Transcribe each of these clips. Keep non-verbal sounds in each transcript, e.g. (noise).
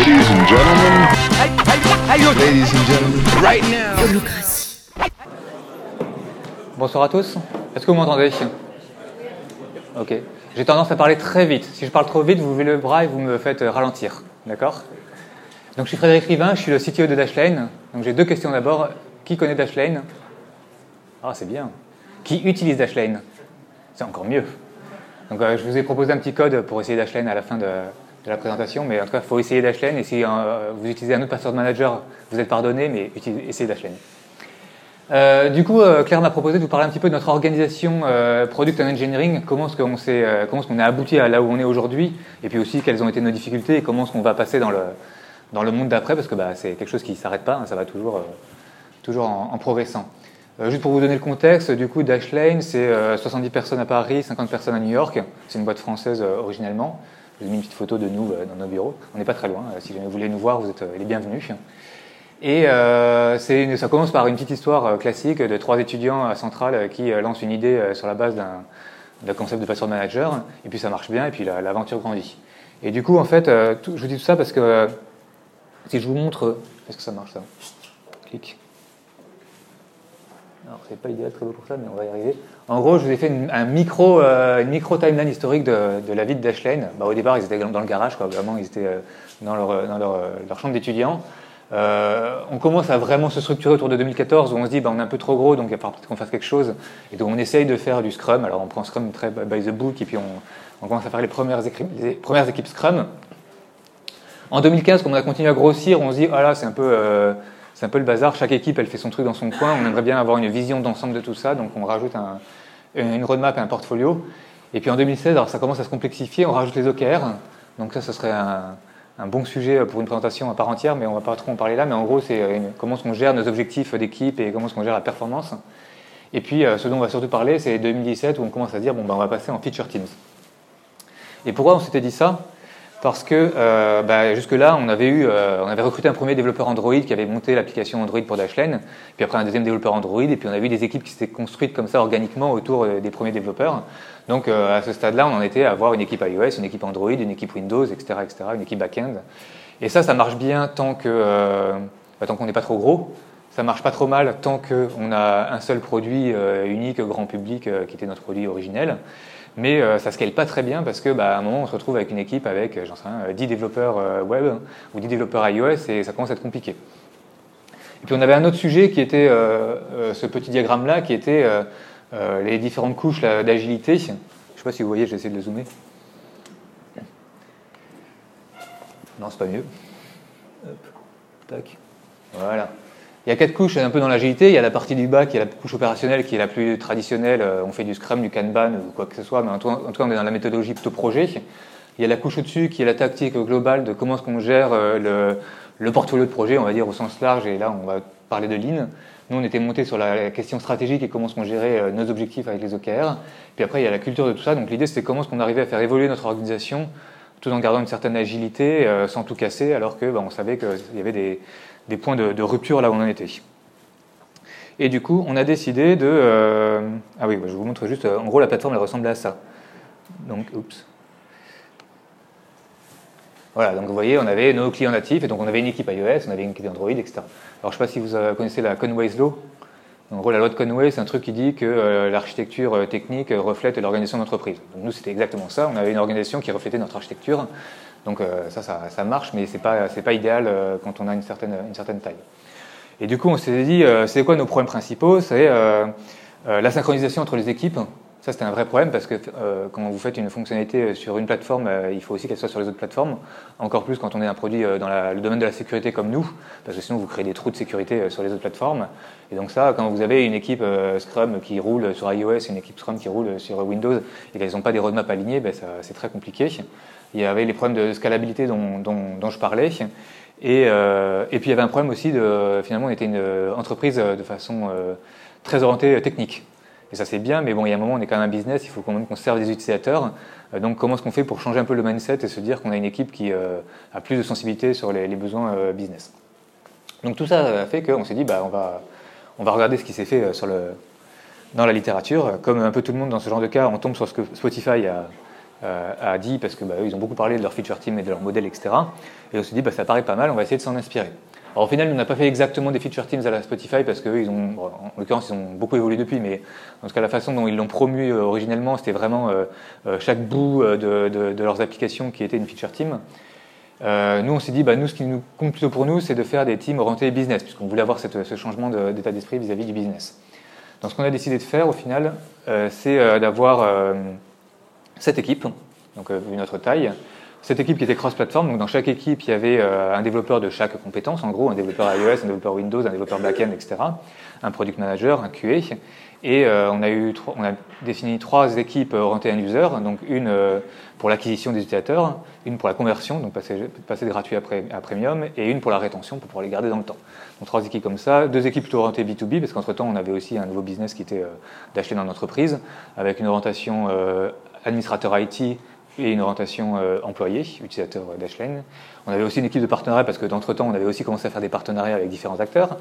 Ladies and gentlemen. Ladies and gentlemen. Right now. Bonsoir à tous. Est-ce que vous m'entendez? Ok. J'ai tendance à parler très vite. Si je parle trop vite, vous levez le bras et vous me faites ralentir. D'accord? Donc je suis Frédéric Rivin, je suis le CTO de Dashlane. Donc j'ai deux questions d'abord. Qui connaît Dashlane Ah, c'est bien. Qui utilise Dashlane C'est encore mieux. Donc euh, je vous ai proposé un petit code pour essayer Dashlane à la fin de, la présentation, mais en tout cas, il faut essayer Dashlane. Et si euh, vous utilisez un autre password manager, vous êtes pardonné, mais essayez Dashlane. Euh, du coup, euh, Claire m'a proposé de vous parler un petit peu de notre organisation Product and Engineering, comment est-ce qu'on a abouti à là où on est aujourd'hui, et puis aussi quelles ont été nos difficultés et comment est-ce qu'on va passer dans le, monde d'après, parce que bah, c'est quelque chose qui ne s'arrête pas, hein, ça va toujours, en, en progressant. Juste pour vous donner le contexte, du coup, Dashlane, c'est euh, 70 personnes à Paris, 50 personnes à New York. C'est une boîte française originellement. Je vous ai mis une petite photo de nous euh, dans nos bureaux. On n'est pas très loin. Euh, si vous voulez nous voir, vous êtes euh, les bienvenus. Et ça commence par une petite histoire classique de trois étudiants à Centrale qui lancent une idée sur la base d'un concept de password manager, et puis ça marche bien, et puis la- l'aventure grandit. Et du coup, en fait, je vous dis tout ça parce que si je vous montre, est-ce que ça marche ça? Clic. Alors, c'est pas idéal très beau pour ça, mais on va y arriver. En gros, je vous ai fait une, un micro, euh, timeline historique de, la vie de Dashlane. Bah, au départ, ils étaient dans le garage. Vraiment, ils étaient euh, dans leur, euh, leur, chambre d'étudiants. On commence à vraiment se structurer autour de 2014 où on se dit bah, on est un peu trop gros donc il va falloir peut-être qu'on fasse quelque chose et donc on essaye de faire du Scrum alors on prend Scrum très by the book et puis on, commence à faire les premières, équipes Scrum en 2015 comme on a continué à grossir on se dit ah là c'est un peu c'est un peu le bazar. Chaque équipe elle fait son truc dans son coin. On aimerait bien avoir une vision d'ensemble de tout ça. Donc on rajoute un, une roadmap et un portfolio. Et puis en 2016 alors ça commence à se complexifier. On rajoute les OKR donc ça ce serait un, bon sujet pour une présentation à part entière, mais on va pas trop en parler là. Mais en gros, c'est euh, comment est-ce qu'on gère nos objectifs d'équipe et comment est-ce qu'on gère la performance. Et puis, euh, ce dont on va surtout parler, c'est 2017 où on commence à dire bon, ben, on va passer en feature teams. Et pourquoi on s'était dit ça? Parce que euh, bah, jusque-là, on avait eu, euh, on avait recruté un premier développeur Android qui avait monté l'application Android pour Dashlane, puis après un deuxième développeur Android, et puis on avait eu des équipes qui s'étaient construites comme ça organiquement autour euh, des premiers développeurs. Donc euh, à ce stade-là, on en était à avoir une équipe iOS, une équipe Android, une équipe Windows, etc., etc., une équipe back-end. Et ça, ça marche bien tant que euh, bah, tant qu'on n'est pas trop gros. Ça marche pas trop mal tant qu'on a un seul produit euh, unique, grand public, qui était notre produit originel. Mais euh, ça scale pas très bien parce que bah, un moment, on se retrouve avec une équipe avec, euh, j'en sais rien, euh, 10 développeurs euh, web ou 10 développeurs iOS et ça commence à être compliqué. Et puis on avait un autre sujet qui était ce petit diagramme-là, qui était les différentes couches d'agilité. Je ne sais pas si vous voyez, je vais essayer de le zoomer. Non, c'est pas mieux. Tac. Voilà. Il y a quatre couches un peu dans l'agilité. Il y a la partie du bas qui est la couche opérationnelle, qui est la plus traditionnelle. Euh, On fait du Scrum, du Kanban ou quoi que ce soit, mais en tout cas, on est dans la méthodologie plutôt projet. Il y a la couche au-dessus qui est la tactique globale de comment est-ce qu'on gère euh, le, le portfolio de projet, on va dire au sens large, et là on va parler de Lean. Nous on était monté sur la question stratégique et comment est-ce qu'on gérait euh, nos objectifs avec les OKR. Puis après il y a la culture de tout ça, donc l'idée c'était comment est-ce qu'on arrivait à faire évoluer notre organisation tout en gardant une certaine agilité, sans tout casser, alors que bah, on savait qu'il y avait des, des points de, rupture là où on en était. Et du coup, on a décidé de... euh, Ah oui, je vous montre juste, euh, en gros la plateforme elle ressemble à ça. Donc, oups. Voilà, donc vous voyez, on avait nos clients natifs, et donc on avait une équipe iOS, on avait une équipe Android, etc. Alors je ne sais pas si vous euh, connaissez la Conway's Law. En gros, la loi de Conway, c'est un truc qui dit que l'architecture technique reflète l'organisation d'entreprise. Donc nous, c'était exactement ça. On avait une organisation qui reflétait notre architecture. Donc euh, ça, ça, marche, mais c'est pas, c'est pas idéal euh, quand on a une certaine, une certaine taille. Et du coup, on s'est dit, euh, c'est quoi nos problèmes principaux? C'est la synchronisation entre les équipes. Ça, c'était un vrai problème parce que quand vous faites une fonctionnalité sur une plateforme, il faut aussi qu'elle soit sur les autres plateformes. Encore plus quand on est un produit dans le domaine de la sécurité comme nous, parce que sinon vous créez des trous de sécurité sur les autres plateformes. Et donc ça, quand vous avez une équipe Scrum qui roule sur iOS et une équipe Scrum qui roule sur Windows et qu'elles n'ont pas des roadmaps alignés, ben, c'est très compliqué. Il y avait les problèmes de scalabilité dont, je parlais. Et, euh, et puis il y avait un problème aussi de, finalement, on était une entreprise euh, de façon euh, très orientée technique. Et ça c'est bien, mais bon, il y a un moment, on est quand même un business, il faut quand même qu'on serve des utilisateurs. Donc comment est-ce qu'on fait pour changer un peu le mindset et se dire qu'on a une équipe qui a plus de sensibilité sur les, besoins business? Donc tout ça a fait qu'on s'est dit, bah, on, va, on va regarder ce qui s'est fait dans la littérature. Comme un peu tout le monde dans ce genre de cas, on tombe sur ce que Spotify a, a dit, parce que bah, ont beaucoup parlé de leur feature team et de leur modèle, etc. Et on s'est dit, bah, ça paraît pas mal, on va essayer de s'en inspirer. Alors au final, on n'a pas fait exactement des feature teams à la Spotify parce qu'eux, en l'occurrence, ils ont beaucoup évolué depuis, mais en tout cas, la façon dont ils l'ont promu euh, originellement, c'était vraiment euh, euh, chaque bout de, de, leurs applications qui était une feature team. nous, on s'est dit, bah, nous, ce qui nous compte plutôt pour nous, c'est de faire des teams orientés business, puisqu'on voulait avoir ce changement d'état d'esprit vis-à-vis du business. Donc, ce qu'on a décidé de faire, au final, c'est d'avoir cette équipe, donc vu notre taille, cette équipe qui était cross-platform, donc dans chaque équipe, il y avait euh, un développeur de chaque compétence, en gros, un développeur iOS, un développeur Windows, un développeur backend, etc., un product manager, un QA. Et euh, on, a eu, on a défini trois équipes orientées à un user, donc une euh, pour l'acquisition des utilisateurs, une pour la conversion, donc passer, de gratuit à, à, premium, et une pour la rétention, pour pouvoir les garder dans le temps. Donc trois équipes comme ça, deux équipes plutôt orientées B2B, parce qu'entre-temps, on avait aussi un nouveau business qui était d'acheter dans l'entreprise, avec une orientation administrateur IT et une orientation euh, employé, utilisateur Dashlane. On avait aussi une équipe de partenariat parce que d'entre-temps, on avait aussi commencé à faire des partenariats avec différents acteurs.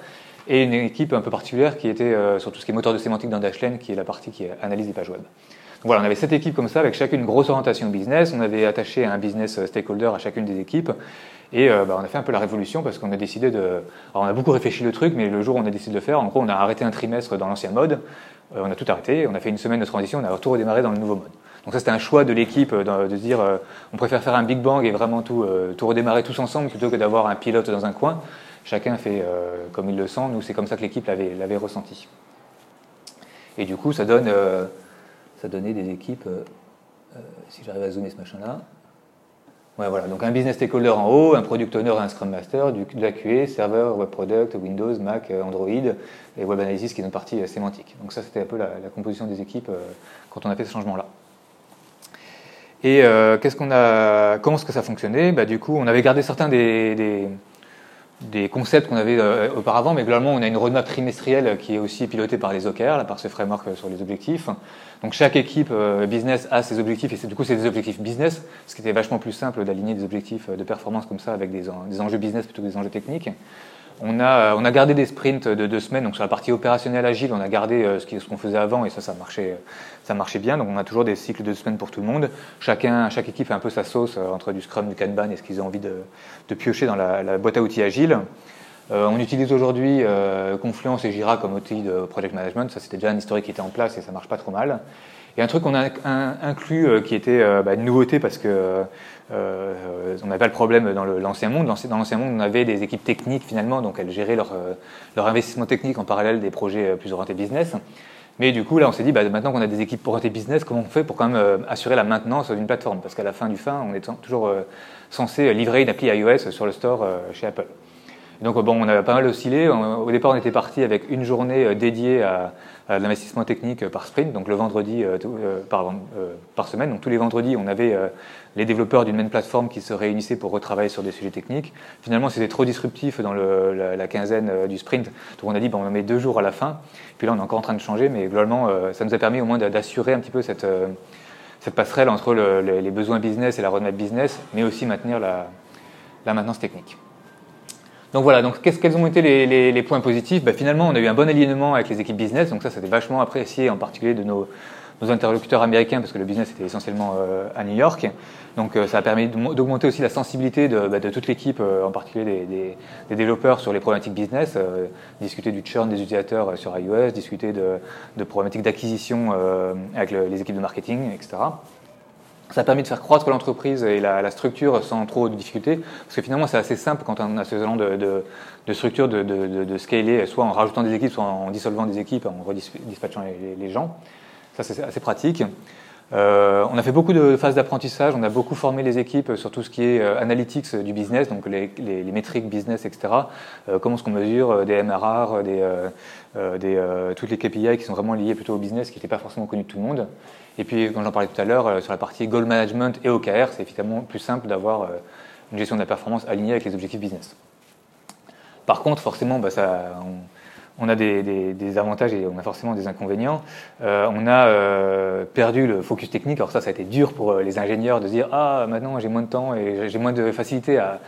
Et une équipe un peu particulière qui était euh, sur tout ce qui est moteur de sémantique dans Dashlane, qui est la partie qui analyse des pages web. Donc voilà, on avait cette équipe comme ça, avec chacune une grosse orientation business. On avait attaché un business stakeholder à chacune des équipes. Et euh, bah, on a fait un peu la révolution parce qu'on a décidé de. Alors on a beaucoup réfléchi le truc, mais le jour où on a décidé de le faire, en gros, on a arrêté un trimestre dans l'ancien mode. on a tout arrêté. On a fait une semaine de transition. On a tout redémarré dans le nouveau mode. Donc ça, c'était un choix de l'équipe euh, de, se dire, euh, on préfère faire un big bang et vraiment tout, euh, tout redémarrer tous ensemble plutôt que d'avoir un pilote dans un coin. Chacun fait comme il le sent. Nous, c'est comme ça que l'équipe l'avait ressenti. Et du coup, ça donne, ça donnait des équipes. si j'arrive à zoomer ce machin-là. Ouais, voilà. Donc un business stakeholder en haut, un product owner et un scrum master, du, de la QA, serveur, web product, Windows, Mac, Android et web analysis qui est une partie sémantique. Donc ça, c'était un peu la, composition des équipes quand on a fait ce changement-là. Et euh, qu'est-ce qu'on a, comment est-ce que ça fonctionnait? Bah, Du coup, on avait gardé certains des, des, des concepts qu'on avait euh, auparavant, mais globalement, on a une roadmap trimestrielle qui est aussi pilotée par les OKR, là, par ce framework euh, sur les objectifs. Donc chaque équipe business a ses objectifs, et du coup, c'est des objectifs business, ce qui était vachement plus simple d'aligner des objectifs de performance comme ça avec des enjeux business plutôt que des enjeux techniques. On a, on a gardé des sprints de deux semaines, donc sur la partie opérationnelle agile, on a gardé euh, ce qu'on faisait avant et ça, ça marchait, ça marchait bien. Donc on a toujours des cycles de deux semaines pour tout le monde. Chacun, chaque équipe fait un peu sa sauce euh, entre du Scrum, du Kanban et ce qu'ils ont envie de, de, piocher dans la, boîte à outils agile. Euh, on utilise aujourd'hui Confluence et Jira comme outil de project management. Ça, c'était déjà un historique qui était en place et ça marche pas trop mal. Et un truc qu'on a inclus qui était bah, une nouveauté parce que euh, on n'avait pas le problème dans l'ancien monde. Dans l'ancien monde, on avait des équipes techniques finalement, donc elles géraient leur, euh, investissement technique en parallèle des projets euh, plus orientés business. Mais du coup, là, on s'est dit, bah, maintenant qu'on a des équipes orientées business, comment on fait pour quand même assurer la maintenance d'une plateforme? Parce qu'à la fin du fin, on est toujours censé livrer une appli iOS sur le store chez Apple. Donc, bon, on a pas mal oscillé. Au départ, on était parti avec une journée dédiée à, l'investissement technique par sprint, donc le vendredi par, par, semaine. Donc tous les vendredis, on avait les développeurs d'une même plateforme qui se réunissaient pour retravailler sur des sujets techniques. Finalement, c'était trop disruptif dans la, quinzaine euh, du sprint. Donc on a dit, bon, on en met deux jours à la fin. Puis là, on est encore en train de changer, mais globalement, euh, ça nous a permis au moins d'assurer un petit peu cette, euh, cette passerelle entre les besoins business et la roadmap business, mais aussi maintenir la, maintenance technique. Donc voilà, donc quels ont été les, points positifs? Ben, Finalement, on a eu un bon alignement avec les équipes business, donc ça, c'était vachement apprécié, en particulier de nos, interlocuteurs américains, parce que le business était essentiellement à New York. Donc euh, ça a permis d'augmenter aussi la sensibilité de, bah, toute l'équipe, euh, en particulier des, développeurs sur les problématiques business, euh, discuter du churn des utilisateurs sur iOS, discuter de, problématiques d'acquisition avec les équipes de marketing, etc. Ça a permis de faire croître l'entreprise et la, structure sans trop de difficultés, parce que finalement c'est assez simple quand on a ce genre de, structure de, scaler, soit en rajoutant des équipes, soit en dissolvant des équipes, en redispatchant les gens. Ça c'est assez pratique. Euh, on a fait beaucoup de phases d'apprentissage, on a beaucoup formé les équipes sur tout ce qui est euh, analytics du business, donc les, métriques business, etc. Euh, comment est-ce qu'on mesure des MRR, des, toutes les KPI qui sont vraiment liées plutôt au business, qui n'étaient pas forcément connues de tout le monde. Et puis, comme j'en parlais tout à l'heure, sur la partie goal management et OKR, c'est évidemment plus simple d'avoir une gestion de la performance alignée avec les objectifs business. Par contre, forcément, bah, ça, a des, avantages et on a forcément des inconvénients. Euh, on a euh, perdu le focus technique. Alors ça, ça a été dur pour euh, les ingénieurs de dire ah maintenant j'ai moins de temps et j'ai moins de facilité à,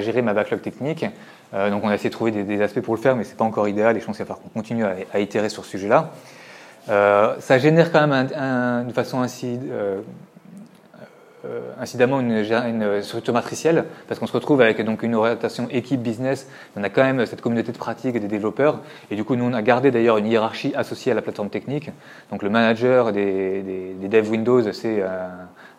gérer ma backlog technique. donc on a essayé de trouver des, aspects pour le faire, mais c'est pas encore idéal et je pense qu'il va falloir qu'on continue à, itérer sur ce sujet-là. ça génère quand même une façon ainsi incidemment une, une, structure matricielle, parce qu'on se retrouve avec donc une orientation équipe business. On a quand même cette communauté de pratique et des développeurs, et du coup nous on a gardé d'ailleurs une hiérarchie associée à la plateforme technique. Donc le manager des, des, devs Windows, c'est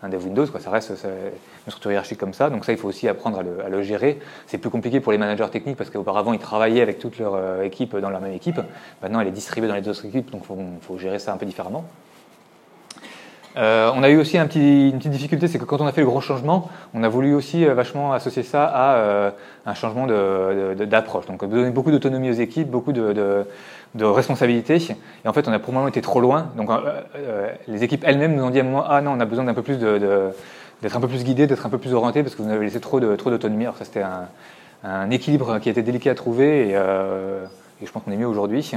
un, dev Windows, quoi. ça reste une structure hiérarchique comme ça. Donc ça il faut aussi apprendre à le, gérer. C'est plus compliqué pour les managers techniques parce qu'auparavant ils travaillaient avec toute leur équipe dans la même équipe. Maintenant elle est distribuée dans les autres équipes, donc il faut gérer ça un peu différemment. Euh, on a eu aussi un petit, une petite difficulté, c'est que quand on a fait le gros changement, on a voulu aussi euh, vachement associer ça à euh, un changement d'approche. De, de, Donc donner beaucoup d'autonomie aux équipes, beaucoup de, de, responsabilités. Et en fait, on a probablement été trop loin. Donc les équipes elles-mêmes nous ont dit à un moment, ah non, on a besoin d'un peu plus de, d'être un peu plus guidé, d'être un peu plus orienté, parce que vous avez laissé trop de trop d'autonomie. Alors ça, c'était un, un, équilibre qui était délicat à trouver, et, et je pense qu'on est mieux aujourd'hui.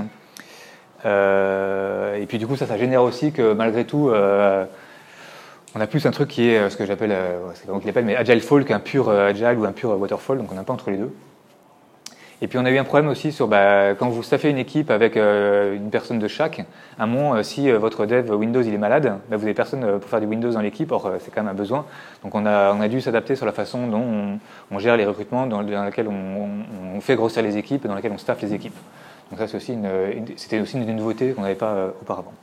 Euh, et puis du coup, ça, ça génère aussi que malgré tout, euh, on a plus un truc qui est euh, ce que j'appelle, c'est pas moi qui mais Agile Fall qu'un pur Agile ou un pur Waterfall, donc on n'a pas entre les deux. Et puis on a eu un problème aussi sur bah, quand vous staffez une équipe avec une personne de chaque, un moment, si votre dev Windows il est malade, bah, vous n'avez personne pour faire du Windows dans l'équipe, or c'est quand même un besoin. Donc on a, dû s'adapter sur la façon dont on, gère les recrutements, dans, dans laquelle on, on, fait grossir les équipes et dans laquelle on staffe les équipes. Donc ça, aussi c'était aussi une, nouveauté qu'on n'avait pas euh, auparavant.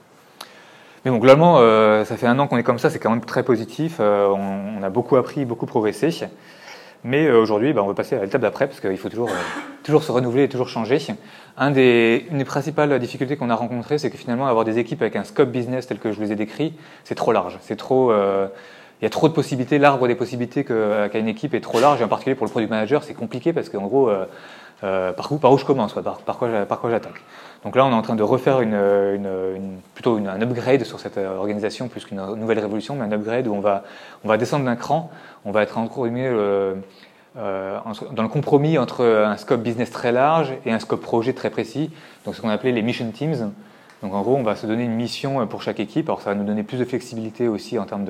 Mais bon, globalement, euh, ça fait un an qu'on est comme ça, c'est quand même très positif. Euh, on, a beaucoup appris, beaucoup progressé. Mais aujourd'hui, bah, on va passer à l'étape d'après, parce qu'il faut toujours, toujours se renouveler et toujours changer. Une des principales difficultés qu'on a rencontrées, c'est que finalement, avoir des équipes avec un scope business tel que je vous ai décrit, c'est trop large. C'est trop, il y a trop de possibilités. L'arbre des possibilités qu'a une équipe est trop large, et en particulier pour le product manager, c'est compliqué parce qu'en gros, euh, par, où, par où je commence, par, par, quoi, par quoi j'attaque. Donc là, on est en train de refaire une, plutôt un upgrade sur cette euh, organisation plus qu'une nouvelle révolution, mais un upgrade où on va, on va descendre d'un cran, on va être entre euh, euh, dans le compromis entre un scope business très large et un scope projet très précis, donc ce qu'on appelait les mission teams. Donc en gros, on va se donner une mission pour chaque équipe. Alors ça va nous donner plus de flexibilité aussi en termes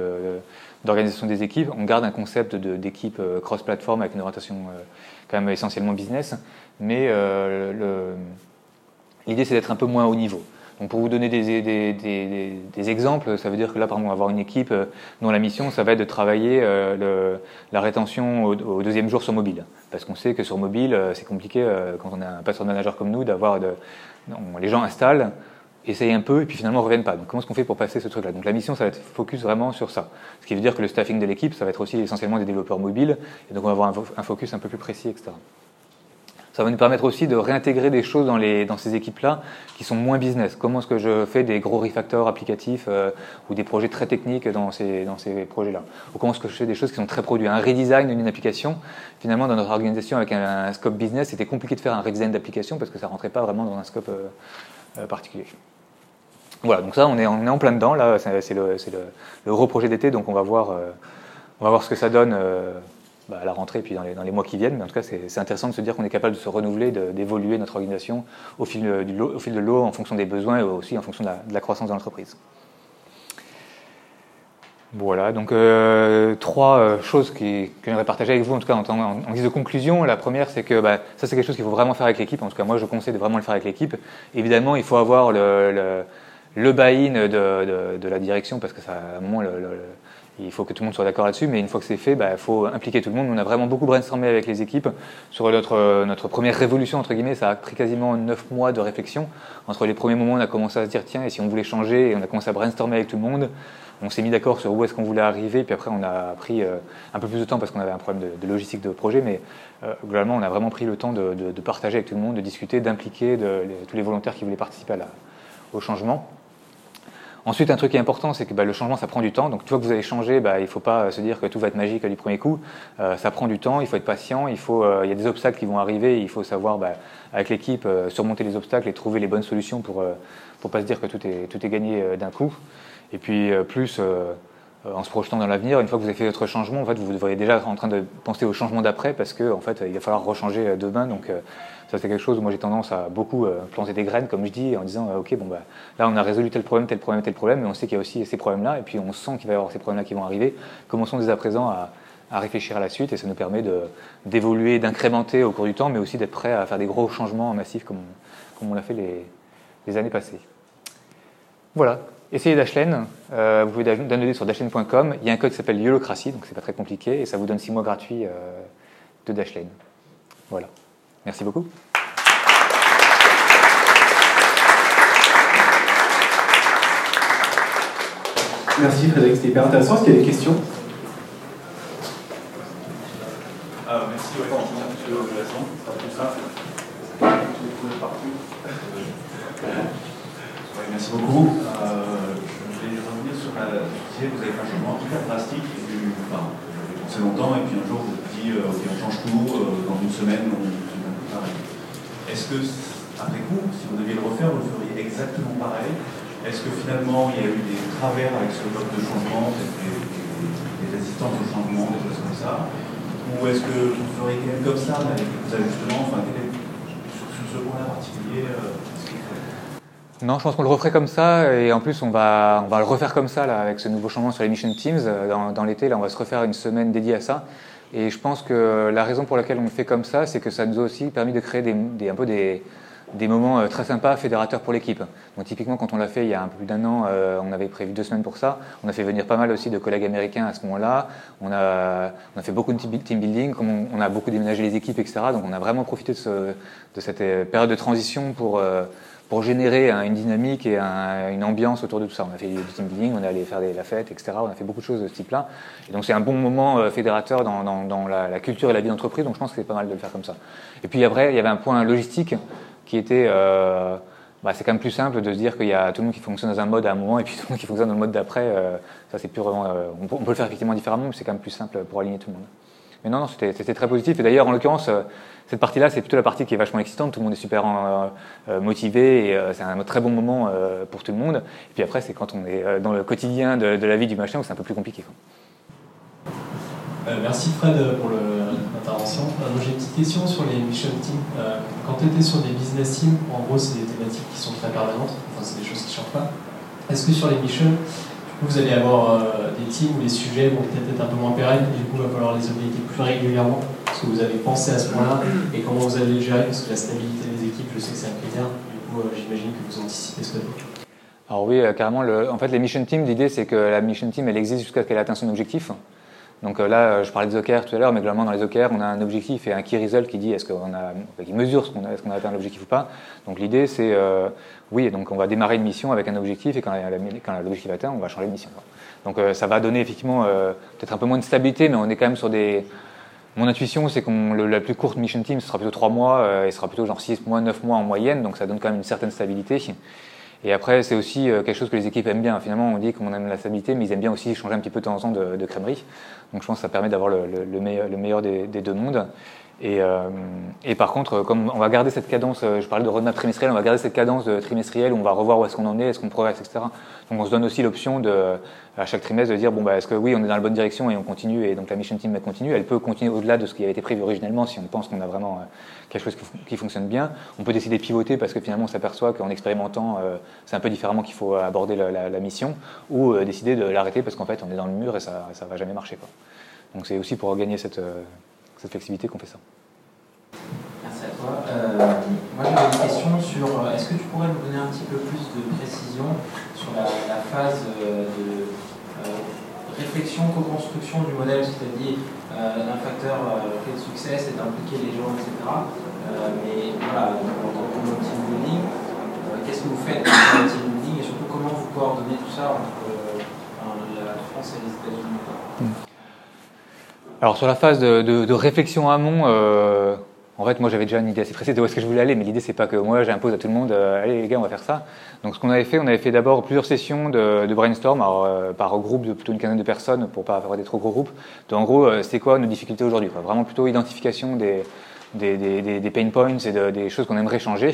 d'organisation des équipes. On garde un concept d'équipe cross-platform avec une orientation quand même essentiellement business, mais euh, l'idée c'est d'être un peu moins haut niveau. Donc pour vous donner des, des, des, des, exemples, ça veut dire que là, par exemple, on va avoir une équipe euh, dont la mission, ça va être de travailler euh, le, la rétention au, deuxième jour sur mobile. Parce qu'on sait que sur mobile, c'est compliqué, quand on a un password manager comme nous, d'avoir les gens installent, essayent un peu et puis finalement reviennent pas. Donc comment est-ce qu'on fait pour passer ce truc-là? Donc la mission, ça va être focus vraiment sur ça. Ce qui veut dire que le staffing de l'équipe, ça va être aussi essentiellement des développeurs mobiles, et donc on va avoir un, focus un peu plus précis, etc. Ça va nous permettre aussi de réintégrer des choses dans, les, dans ces équipes-là qui sont moins business. Comment est-ce que je fais des gros refactors applicatifs euh, ou des projets très techniques dans ces, dans ces projets-là? Ou comment est-ce que je fais des choses qui sont très produits? Un redesign d'une application, finalement, dans notre organisation avec un, scope business, c'était compliqué de faire un redesign d'application parce que ça rentrait pas vraiment dans un scope euh, euh, particulier. Voilà, donc ça, on est, en plein dedans. Là, c'est le, le, le, gros projet d'été, donc on va voir, euh, on va voir ce que ça donne euh, bah, à la rentrée, puis dans les, dans les, mois qui viennent. Mais en tout cas, c'est intéressant de se dire qu'on est capable de se renouveler, d'évoluer notre organisation au fil, du au fil de l'eau, en fonction des besoins et aussi en fonction de la, de la croissance de l'entreprise. Voilà, donc euh, trois euh, choses qui, que j'aimerais partager avec vous, en tout cas en, en, en guise de conclusion. La première, c'est que bah, ça, c'est quelque chose qu'il faut vraiment faire avec l'équipe. En tout cas, moi, je conseille de vraiment le faire avec l'équipe. Évidemment, il faut avoir le, le le buy-in de, de, la direction, parce que ça, à un moment, il faut que tout le monde soit d'accord là-dessus, mais une fois que c'est fait, bah, il faut impliquer tout le monde. On a vraiment beaucoup brainstormé avec les équipes sur notre, notre première révolution, entre guillemets. Ça a pris quasiment neuf mois de réflexion. Entre les premiers moments, on a commencé à se dire, tiens, et si on voulait changer, et on a commencé à brainstormer avec tout le monde. On s'est mis d'accord sur où est-ce qu'on voulait arriver, puis après, on a pris euh, un peu plus de temps parce qu'on avait un problème de, logistique de projet, mais euh, globalement, on a vraiment pris le temps de, de, partager avec tout le monde, de discuter, d'impliquer tous les volontaires qui voulaient participer à au changement. Ensuite, un truc qui est important, c'est que bah, le changement, ça prend du temps. Donc, tu vois que vous allez changer, bah, il ne faut pas se dire que tout va être magique du premier coup. Euh, ça prend du temps, il faut être patient, euh, il y a des obstacles qui vont arriver, il faut savoir, bah, avec l'équipe, euh, surmonter les obstacles et trouver les bonnes solutions pour ne euh, pas se dire que tout est, tout est gagné d'un coup. Et puis, plus en se projetant dans l'avenir, une fois que vous avez fait votre changement, en fait, vous devriez déjà être en train de penser au changement d'après parce que en fait, il va falloir rechanger demain. Donc, ça, c'est quelque chose où moi j'ai tendance à beaucoup euh, planter des graines, comme je dis, en disant euh, Ok, bon, bah, là on a résolu tel problème, tel problème, tel problème, mais on sait qu'il y a aussi ces problèmes-là, et puis on sent qu'il va y avoir ces problèmes-là qui vont arriver. Commençons dès à présent à, réfléchir à la suite, et ça nous permet d'évoluer, d'incrémenter au cours du temps, mais aussi d'être prêt à faire des gros changements massifs comme on, comme on l'a fait les, années passées. Voilà, essayez Dashlane. Euh, vous pouvez downloader sur dashlane.com. Il y a un code qui s'appelle Yolocracy, donc c'est pas très compliqué, et ça vous donne 6 mois gratuits de Dashlane. Voilà. Merci beaucoup. Merci Frédéric, c'était hyper intéressant. Est-ce qu'il y a des questions? Ah, Merci, ouais, monsieur Lasson, ça tout ça. merci beaucoup. Euh, je vais revenir sur la. Vous vous avez fait un changement très drastique. Du, enfin, j'avais pensé longtemps, et puis un jour, vous avez dit euh, Ok, on change tout, euh, dans une semaine, on Est-ce que, après coup, si vous deviez le refaire, vous le feriez exactement pareil? Est-ce que finalement, il y a eu des travers avec ce mode de changement, des, des, des résistances au changement, des choses comme ça? Ou est-ce que vous le feriez quand même comme ça, avec des ajustements? Enfin, sur, ce point-là particulier non, je pense qu'on le referait comme ça et en plus on va, on va le refaire comme ça là, avec ce nouveau changement sur les Mission Teams. Euh, dans, dans l'été, là on va se refaire une semaine dédiée à ça. Et je pense que la raison pour laquelle on le fait comme ça, c'est que ça nous a aussi permis de créer des, des, un peu des, des moments euh, très sympas fédérateurs pour l'équipe. Donc typiquement quand on l'a fait il y a un peu plus d'un an, euh, on avait prévu deux semaines pour ça. On a fait venir pas mal aussi de collègues américains à ce moment-là. On a, on a fait beaucoup de team building, comme on, on, a beaucoup déménagé les équipes, etc. Donc on a vraiment profité de, ce, de cette période de transition pour pour générer une dynamique et une ambiance autour de tout ça. On a fait du team building, on est allé faire des, la fête, etc. On a fait beaucoup de choses de ce type-là. Et donc c'est un bon moment euh, fédérateur dans, la, culture et la vie d'entreprise, donc je pense que c'est pas mal de le faire comme ça. Et puis après, il y avait un point logistique qui était... Euh, bah, c'est quand même plus simple de se dire qu'il y a tout le monde qui fonctionne dans un mode à un moment et puis (laughs) tout le monde qui fonctionne dans le mode d'après. Euh, ça, c'est plus on, peut, le faire effectivement différemment, mais c'est quand même plus simple pour aligner tout le monde. Mais non, non, c'était très positif. Et d'ailleurs, en l'occurrence, cette partie-là, c'est plutôt la partie qui est vachement excitante. Tout le monde est super euh, euh motivé et euh, c'est un très bon moment pour tout le monde. Et puis après, c'est quand on est dans le quotidien de, la vie du machin où c'est un peu plus compliqué. Quoi. merci Fred pour l'intervention. J'ai une petite question sur les mission teams. quand tu étais sur des business teams, en gros, c'est des thématiques qui sont très permanentes. Enfin, c'est des choses qui ne changent pas. Est-ce que sur les missions, vous allez avoir des teams où les sujets vont peut-être être un peu moins pérennes, et du coup, il va falloir les updater plus régulièrement? Que vous avez pensé à ce point-là et comment vous allez le gérer Parce que la stabilité des équipes, je sais que c'est un critère. Du coup, euh, j'imagine que vous anticipez ce côté. Alors oui, euh, carrément. En fait, les mission teams, l'idée, c'est que la mission team, elle existe jusqu'à ce qu'elle atteigne son objectif. Donc là, je parlais des OKR tout à l'heure, mais globalement dans les OKR, on a un objectif et un key result qui dit est-ce qu'on a, qui mesure ce qu'on a, est-ce qu'on a atteint l'objectif ou pas. Donc l'idée, c'est euh, oui, donc on va démarrer une mission avec un objectif et quand, l'objectif est atteint, on va changer de mission. Donc euh, ça va donner effectivement euh, peut-être un peu moins de stabilité, mais on est quand même sur des. Mon intuition, c'est que la plus courte mission team, sera plutôt 3 mois, euh, et ce sera plutôt genre 6 mois, 9 mois en moyenne, donc ça donne quand même une certaine stabilité. Et après, c'est aussi euh, quelque chose que les équipes aiment bien. Finalement, on dit qu'on aime la stabilité, mais ils aiment bien aussi changer un petit peu de temps en temps de, de crèmerie. Donc je pense que ça permet d'avoir le, le, le, meilleur, le meilleur des, des, deux mondes. Et, euh, et, par contre, comme on va garder cette cadence, euh, je parlais de roadmap trimestriel, on va garder cette cadence de trimestrielle où on va revoir où est-ce qu'on en est, est-ce qu'on progresse, etc. Donc on se donne aussi l'option de, à chaque trimestre de dire bon bah est-ce que oui on est dans la bonne direction et on continue et donc la mission team continue, elle peut continuer au-delà de ce qui avait été prévu originellement si on pense qu'on a vraiment quelque chose qui, fonctionne bien. On peut décider de pivoter parce que finalement on s'aperçoit qu'en expérimentant euh, c'est un peu différemment qu'il faut aborder la, mission ou euh, décider de l'arrêter parce qu'en fait on est dans le mur et ça ça va jamais marcher. Donc c'est aussi pour gagner cette, euh, cette flexibilité qu'on fait ça. Merci à toi. Euh, moi j'avais une question sur, euh, est-ce que tu pourrais nous donner un petit peu plus de précision sur la, la phase euh, de réflexion, co-construction du modèle, c'est-à-dire un facteur clé de succès, c'est d'impliquer les gens, etc. mais voilà, en tant que team building, qu'est-ce que vous faites dans le team building et surtout comment vous coordonnez tout ça entre la France et les États-Unis. Alors sur la phase de, de, de réflexion amont, euh, en fait moi j'avais déjà une idée assez précise de où est-ce que je voulais aller, mais l'idée c'est pas que moi j'impose à tout le monde, euh, allez les gars on va faire ça. Donc ce qu'on avait fait, on avait fait d'abord plusieurs sessions de, de brainstorm alors, euh, par groupe de plutôt une quinzaine de personnes pour pas avoir des trop gros groupes. Donc en gros euh, c'est quoi nos difficultés aujourd'hui Vraiment plutôt identification des, des, des, des pain points et des choses qu'on aimerait changer.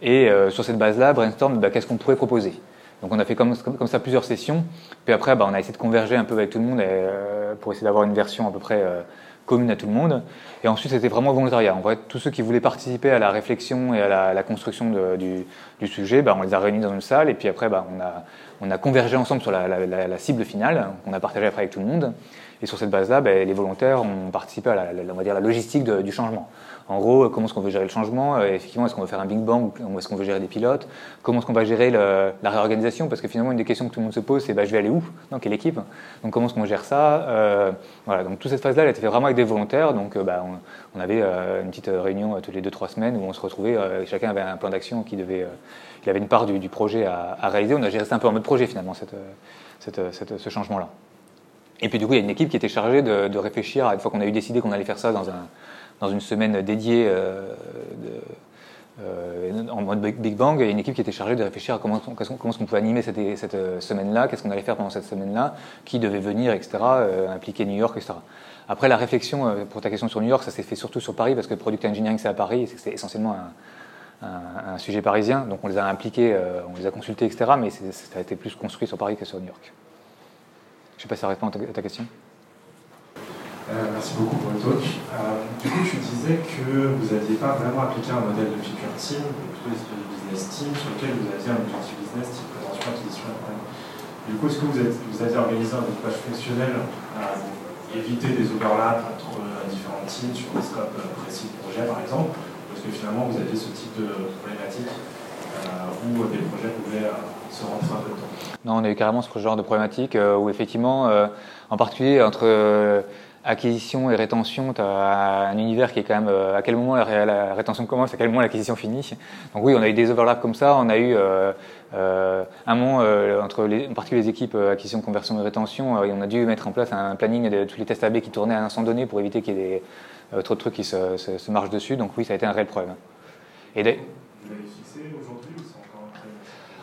Et euh, sur cette base-là, brainstorm, bah, qu'est-ce qu'on pourrait proposer? Donc on a fait comme, ça plusieurs sessions. Puis après, bah, on a essayé de converger un peu avec tout le monde euh, pour essayer d'avoir une version à peu près euh, commune à tout le monde. Et ensuite, c'était vraiment volontariat. En fait, tous ceux qui voulaient participer à la réflexion et à la, construction du, sujet, bah, on les a réunis dans une salle. Et puis après, bah, on, a, on a convergé ensemble sur la, la, la cible finale qu'on a partagée après avec tout le monde. Et sur cette base-là, ben, les volontaires ont participé à la, on va dire, la logistique du changement. En gros, comment est-ce qu'on veut gérer le changement euh, Effectivement, est-ce qu'on veut faire un Big Bang est-ce qu'on veut gérer des pilotes Comment est-ce qu'on va gérer la réorganisation Parce que finalement, une des questions que tout le monde se pose, c'est bah, je vais aller où Dans quelle équipe Donc comment est-ce qu'on gère ça euh, Voilà, donc toute cette phase-là, elle a été faite vraiment avec des volontaires. Donc euh, bah, on, avait une petite réunion toutes les 2-3 semaines où on se retrouvait, chacun avait un plan d'action qui devait. il avait une part du, projet à, réaliser. On a géré ça un peu en mode projet finalement, ce changement-là. Et puis du coup, il y a une équipe qui était chargée de, réfléchir, à, une fois qu'on a eu décidé qu'on allait faire ça dans un, dans une semaine dédiée euh, euh, en mode Big Bang, il y a une équipe qui était chargée de réfléchir à comment, comment est-ce qu'on pouvait animer cette, euh, semaine-là, qu'est-ce qu'on allait faire pendant cette semaine-là, qui devait venir, etc., impliquer New York, etc. Après, la réflexion, pour ta question sur New York, ça s'est fait surtout sur Paris, parce que Product Engineering, c'est à Paris, c'est essentiellement un, sujet parisien, donc on les a impliqués, on les a consultés, etc., mais ça a été plus construit sur Paris que sur New York. Je ne sais pas si ça répond à ta question. Euh, merci beaucoup pour le talk. Euh, du coup, tu disais que vous n'aviez pas vraiment appliqué un modèle de feature team, plutôt de business team, sur lequel vous aviez un objectif business, type prévention, acquisition Du coup, est-ce que vous, avez organisé un découpage fonctionnel à éviter des overlaps entre euh, différents teams sur des scopes précis de projet, par exemple? Parce que finalement, vous aviez ce type de problématique où des projets pouvaient Non, on a eu carrément ce genre de problématique où effectivement, en particulier entre acquisition et rétention, tu as un univers qui est quand même euh, à quel moment la, rétention commence, à quel moment l'acquisition finit. Donc oui, on a eu des overlaps comme ça. On a eu euh, euh, un moment entre les, en particulier les équipes acquisition, conversion et rétention, et on a dû mettre en place un planning de tous les tests AB qui tournaient à un instant donné pour éviter qu'il y ait trop de trucs qui se, marchent dessus. Donc oui, ça a été un réel problème.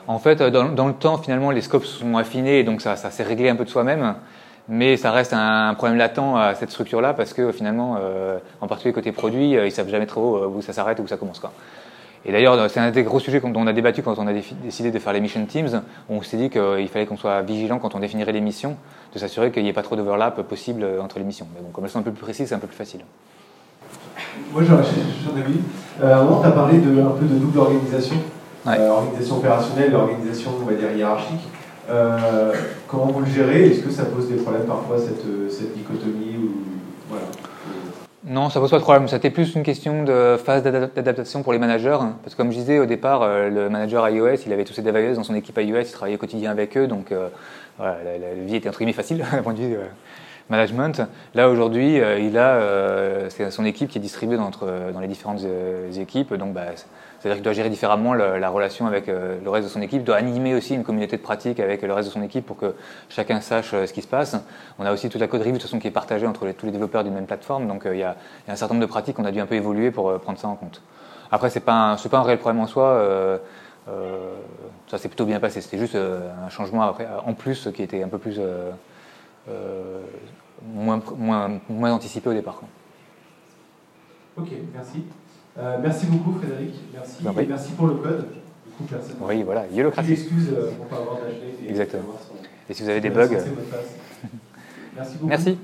En fait, dans, dans, le temps, finalement, les scopes sont affinés, et donc ça, s'est réglé un peu de soi-même mais ça reste un problème latent à cette structure-là parce que finalement, euh, en particulier côté produit, euh, ils savent jamais trop euh, où ça s'arrête ou où ça commence. Et d'ailleurs, c'est un des gros sujets dont on a débattu quand on a décidé de faire les mission teams. On s'est dit qu'il fallait qu'on soit vigilant quand on définirait les missions, de s'assurer qu'il n'y ait pas trop d'overlap possible entre les missions. Mais bon, comme elles sont un peu plus précises, c'est un peu plus facile. Moi, j'en ai avis. un moment, tu as parlé un peu de double organisation, organisation opérationnelle, organisation, on va dire, hiérarchique. Euh, comment vous le gérez? Est-ce que ça pose des problèmes parfois, cette, cette dichotomie ou, voilà? Non, ça pose pas de problème. C'était plus une question de phase d'adaptation pour les managers. Hein. Parce que comme je disais au départ, euh, le manager iOS, il avait tous ses devices dans son équipe iOS, il travaillait au quotidien avec eux. Donc euh, voilà, la, vie était entre guillemets facile d'un (laughs) point de vue management. Là aujourd'hui, il a c'est son équipe qui est distribuée dans, dans les différentes équipes. Donc bah, c'est-à-dire qu'il doit gérer différemment la relation avec euh, le reste de son équipe, doit animer aussi une communauté de pratique avec le reste de son équipe pour que chacun sache euh, ce qui se passe. On a aussi toute la code review de toute façon qui est partagée entre tous les développeurs d'une même plateforme, donc euh, il y, a, un certain nombre de pratiques qu'on a dû un peu évoluer pour prendre ça en compte. Après, c'est pas pas un réel problème en soi. ça s'est plutôt bien passé. C'était juste un changement en plus qui était un peu plus moins, moins, moins anticipé au départ. Ok, merci. Euh, merci beaucoup Frédéric, merci. Et merci pour le code. Du coup, oui, voilà, Yellowcraft. Excuse euh, pour ne pas avoir. Exactement. Et si vous avez des bugs. merci beaucoup. Merci.